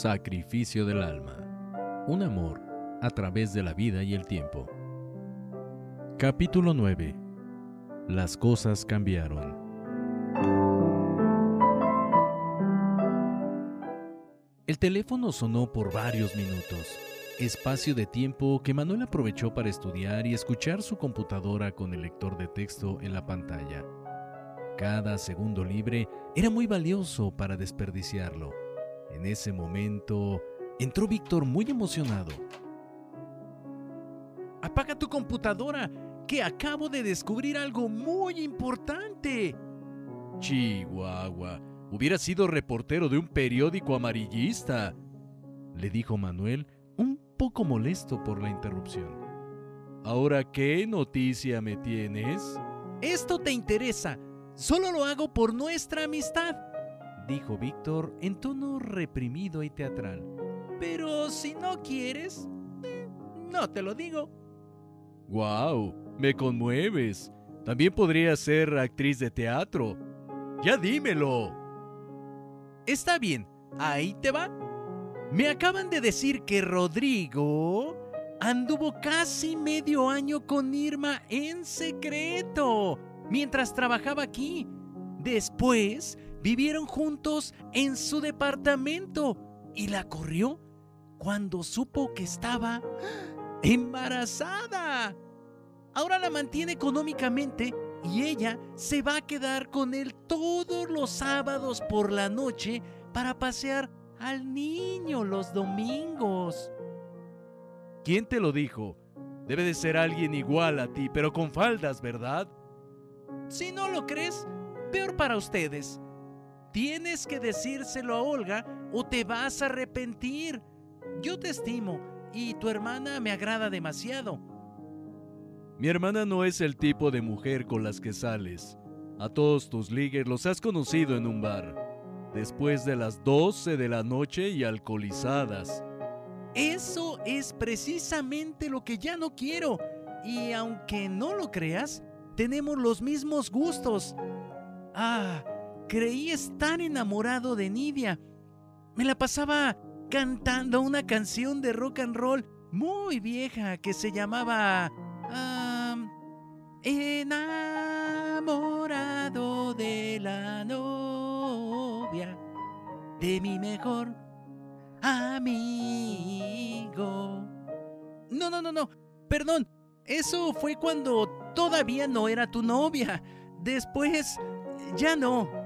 Sacrificio del alma. Un amor a través de la vida y el tiempo. Capítulo 9. Las cosas cambiaron. El teléfono sonó por varios minutos, espacio de tiempo que Manuel aprovechó para estudiar y escuchar su computadora con el lector de texto en la pantalla. Cada segundo libre era muy valioso para desperdiciarlo. En ese momento entró Víctor muy emocionado. Apaga tu computadora, que acabo de descubrir algo muy importante. Chihuahua, hubiera sido reportero de un periódico amarillista, le dijo Manuel, un poco molesto por la interrupción. Ahora, ¿qué noticia me tienes? Esto te interesa. Solo lo hago por nuestra amistad dijo Víctor en tono reprimido y teatral. Pero si no quieres, eh, no te lo digo. ¡Guau! me conmueves. También podría ser actriz de teatro. Ya dímelo. Está bien, ahí te va. Me acaban de decir que Rodrigo anduvo casi medio año con Irma en secreto mientras trabajaba aquí. Después Vivieron juntos en su departamento y la corrió cuando supo que estaba embarazada. Ahora la mantiene económicamente y ella se va a quedar con él todos los sábados por la noche para pasear al niño los domingos. ¿Quién te lo dijo? Debe de ser alguien igual a ti, pero con faldas, ¿verdad? Si no lo crees, peor para ustedes. Tienes que decírselo a Olga o te vas a arrepentir. Yo te estimo y tu hermana me agrada demasiado. Mi hermana no es el tipo de mujer con las que sales. A todos tus ligues los has conocido en un bar, después de las 12 de la noche y alcoholizadas. Eso es precisamente lo que ya no quiero. Y aunque no lo creas, tenemos los mismos gustos. Ah, creí estar enamorado de Nidia. Me la pasaba cantando una canción de rock and roll muy vieja que se llamaba Enamorado de la novia de mi mejor amigo. No, no, no, no. Perdón. Eso fue cuando todavía no era tu novia. Después, ya no.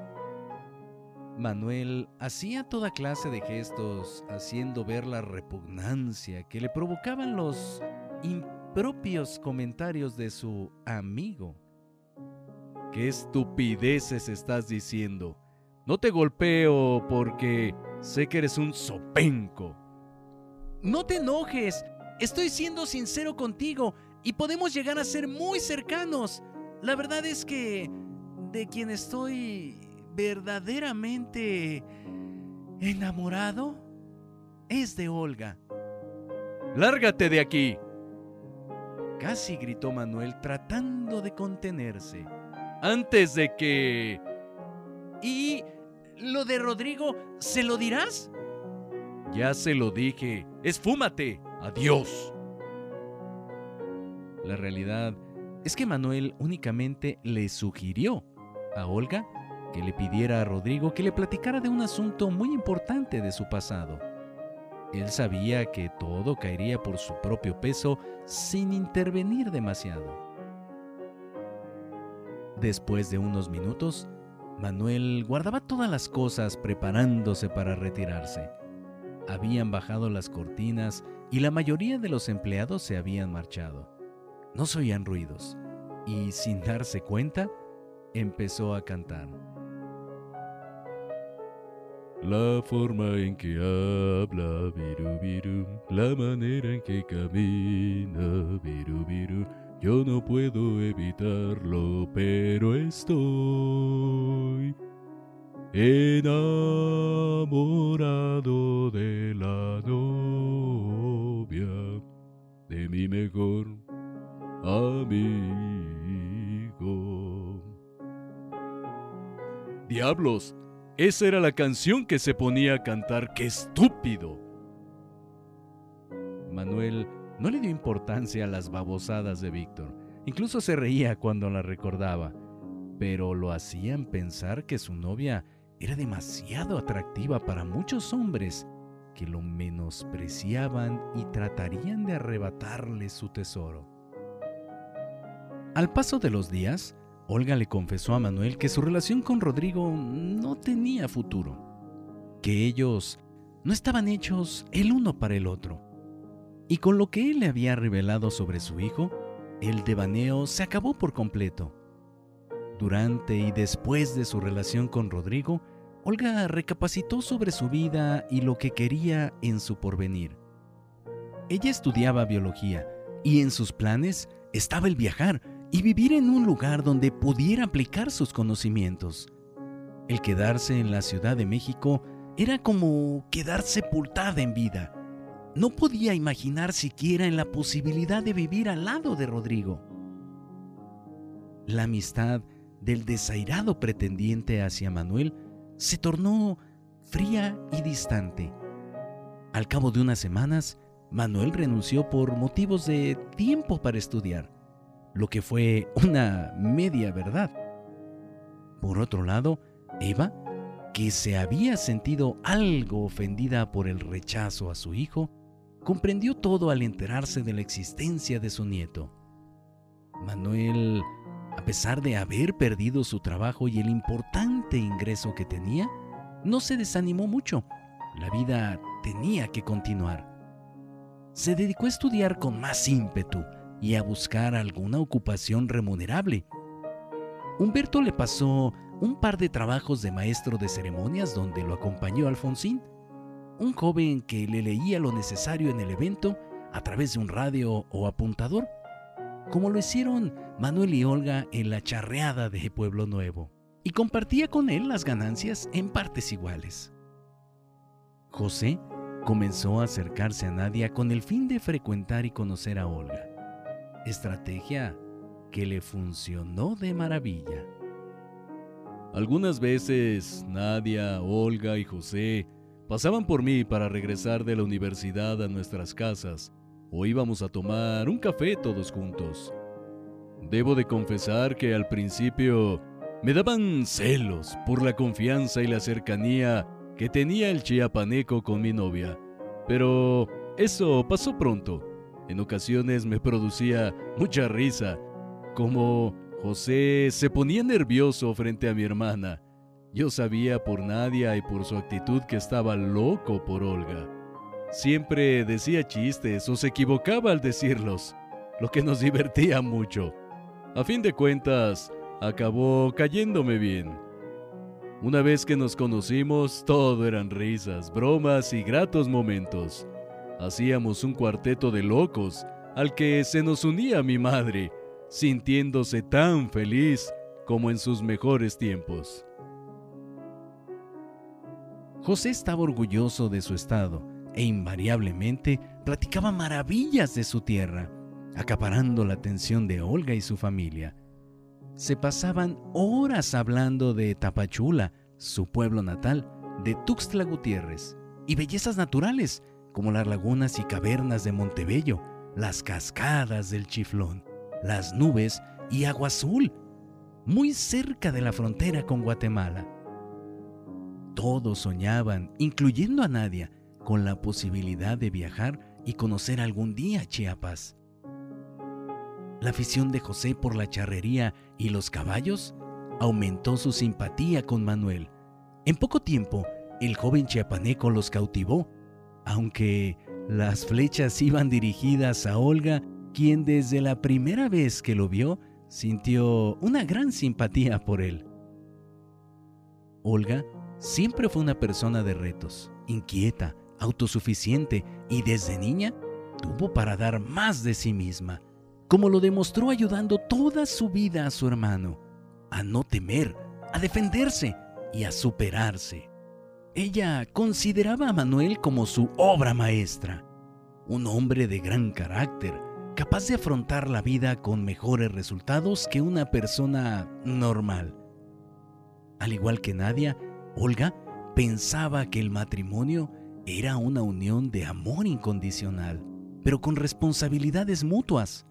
Manuel hacía toda clase de gestos, haciendo ver la repugnancia que le provocaban los impropios comentarios de su amigo. ¿Qué estupideces estás diciendo? No te golpeo porque sé que eres un sopenco. No te enojes, estoy siendo sincero contigo y podemos llegar a ser muy cercanos. La verdad es que de quien estoy verdaderamente enamorado es de Olga. ¡Lárgate de aquí! Casi gritó Manuel tratando de contenerse. Antes de que... ¿Y lo de Rodrigo, se lo dirás? Ya se lo dije. Esfúmate. Adiós. La realidad es que Manuel únicamente le sugirió a Olga que le pidiera a Rodrigo que le platicara de un asunto muy importante de su pasado. Él sabía que todo caería por su propio peso sin intervenir demasiado. Después de unos minutos, Manuel guardaba todas las cosas preparándose para retirarse. Habían bajado las cortinas y la mayoría de los empleados se habían marchado. No se oían ruidos y sin darse cuenta, empezó a cantar. La forma en que habla, viru, viru, la manera en que camina, viru, viru, yo no puedo evitarlo, pero estoy enamorado de la novia de mi mejor amigo. Diablos, esa era la canción que se ponía a cantar. ¡Qué estúpido! Manuel no le dio importancia a las babosadas de Víctor. Incluso se reía cuando la recordaba, pero lo hacían pensar que su novia era demasiado atractiva para muchos hombres que lo menospreciaban y tratarían de arrebatarle su tesoro. Al paso de los días, Olga le confesó a Manuel que su relación con Rodrigo no tenía futuro, que ellos no estaban hechos el uno para el otro. Y con lo que él le había revelado sobre su hijo, el devaneo se acabó por completo. Durante y después de su relación con Rodrigo, Olga recapacitó sobre su vida y lo que quería en su porvenir. Ella estudiaba biología y en sus planes estaba el viajar y vivir en un lugar donde pudiera aplicar sus conocimientos. El quedarse en la Ciudad de México era como quedar sepultada en vida. No podía imaginar siquiera en la posibilidad de vivir al lado de Rodrigo. La amistad del desairado pretendiente hacia Manuel se tornó fría y distante. Al cabo de unas semanas, Manuel renunció por motivos de tiempo para estudiar lo que fue una media verdad. Por otro lado, Eva, que se había sentido algo ofendida por el rechazo a su hijo, comprendió todo al enterarse de la existencia de su nieto. Manuel, a pesar de haber perdido su trabajo y el importante ingreso que tenía, no se desanimó mucho. La vida tenía que continuar. Se dedicó a estudiar con más ímpetu y a buscar alguna ocupación remunerable. Humberto le pasó un par de trabajos de maestro de ceremonias donde lo acompañó Alfonsín, un joven que le leía lo necesario en el evento a través de un radio o apuntador, como lo hicieron Manuel y Olga en la charreada de Pueblo Nuevo, y compartía con él las ganancias en partes iguales. José comenzó a acercarse a Nadia con el fin de frecuentar y conocer a Olga estrategia que le funcionó de maravilla. Algunas veces Nadia, Olga y José pasaban por mí para regresar de la universidad a nuestras casas o íbamos a tomar un café todos juntos. Debo de confesar que al principio me daban celos por la confianza y la cercanía que tenía el chiapaneco con mi novia, pero eso pasó pronto en ocasiones me producía mucha risa, como José se ponía nervioso frente a mi hermana. Yo sabía por Nadia y por su actitud que estaba loco por Olga. Siempre decía chistes o se equivocaba al decirlos, lo que nos divertía mucho. A fin de cuentas, acabó cayéndome bien. Una vez que nos conocimos, todo eran risas, bromas y gratos momentos. Hacíamos un cuarteto de locos al que se nos unía mi madre, sintiéndose tan feliz como en sus mejores tiempos. José estaba orgulloso de su estado e invariablemente platicaba maravillas de su tierra, acaparando la atención de Olga y su familia. Se pasaban horas hablando de Tapachula, su pueblo natal, de Tuxtla Gutiérrez y bellezas naturales como las lagunas y cavernas de Montebello, las cascadas del Chiflón, las nubes y agua azul, muy cerca de la frontera con Guatemala. Todos soñaban, incluyendo a Nadia, con la posibilidad de viajar y conocer algún día Chiapas. La afición de José por la charrería y los caballos aumentó su simpatía con Manuel. En poco tiempo, el joven chiapaneco los cautivó aunque las flechas iban dirigidas a Olga, quien desde la primera vez que lo vio sintió una gran simpatía por él. Olga siempre fue una persona de retos, inquieta, autosuficiente y desde niña tuvo para dar más de sí misma, como lo demostró ayudando toda su vida a su hermano, a no temer, a defenderse y a superarse. Ella consideraba a Manuel como su obra maestra, un hombre de gran carácter, capaz de afrontar la vida con mejores resultados que una persona normal. Al igual que Nadia, Olga pensaba que el matrimonio era una unión de amor incondicional, pero con responsabilidades mutuas.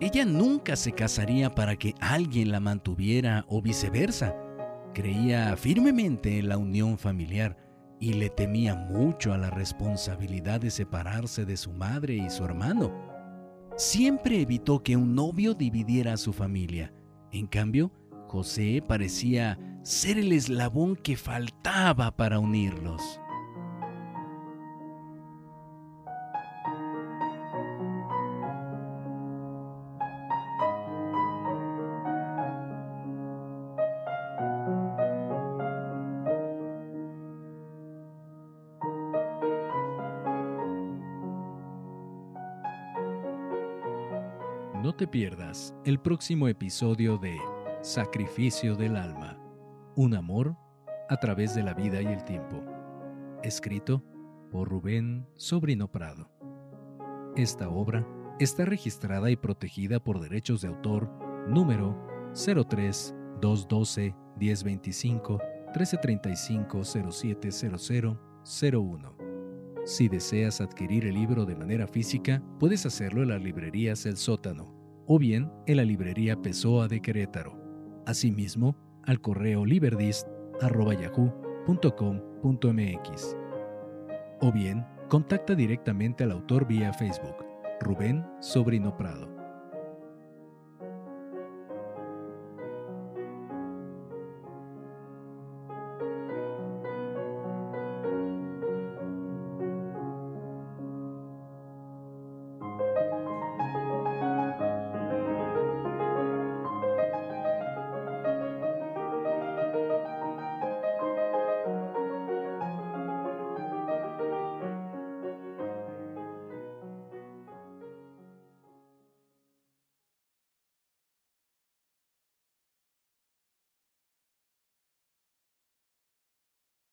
Ella nunca se casaría para que alguien la mantuviera o viceversa. Creía firmemente en la unión familiar y le temía mucho a la responsabilidad de separarse de su madre y su hermano. Siempre evitó que un novio dividiera a su familia. En cambio, José parecía ser el eslabón que faltaba para unirlos. No te pierdas el próximo episodio de Sacrificio del Alma, un amor a través de la vida y el tiempo, escrito por Rubén Sobrino Prado. Esta obra está registrada y protegida por derechos de autor número 03 212 1025 1335 0700 01. Si deseas adquirir el libro de manera física, puedes hacerlo en las librerías El Sótano o bien en la librería Pessoa de Querétaro. Asimismo, al correo liberdist.yahoo.com.mx. O bien, contacta directamente al autor vía Facebook, Rubén Sobrino Prado.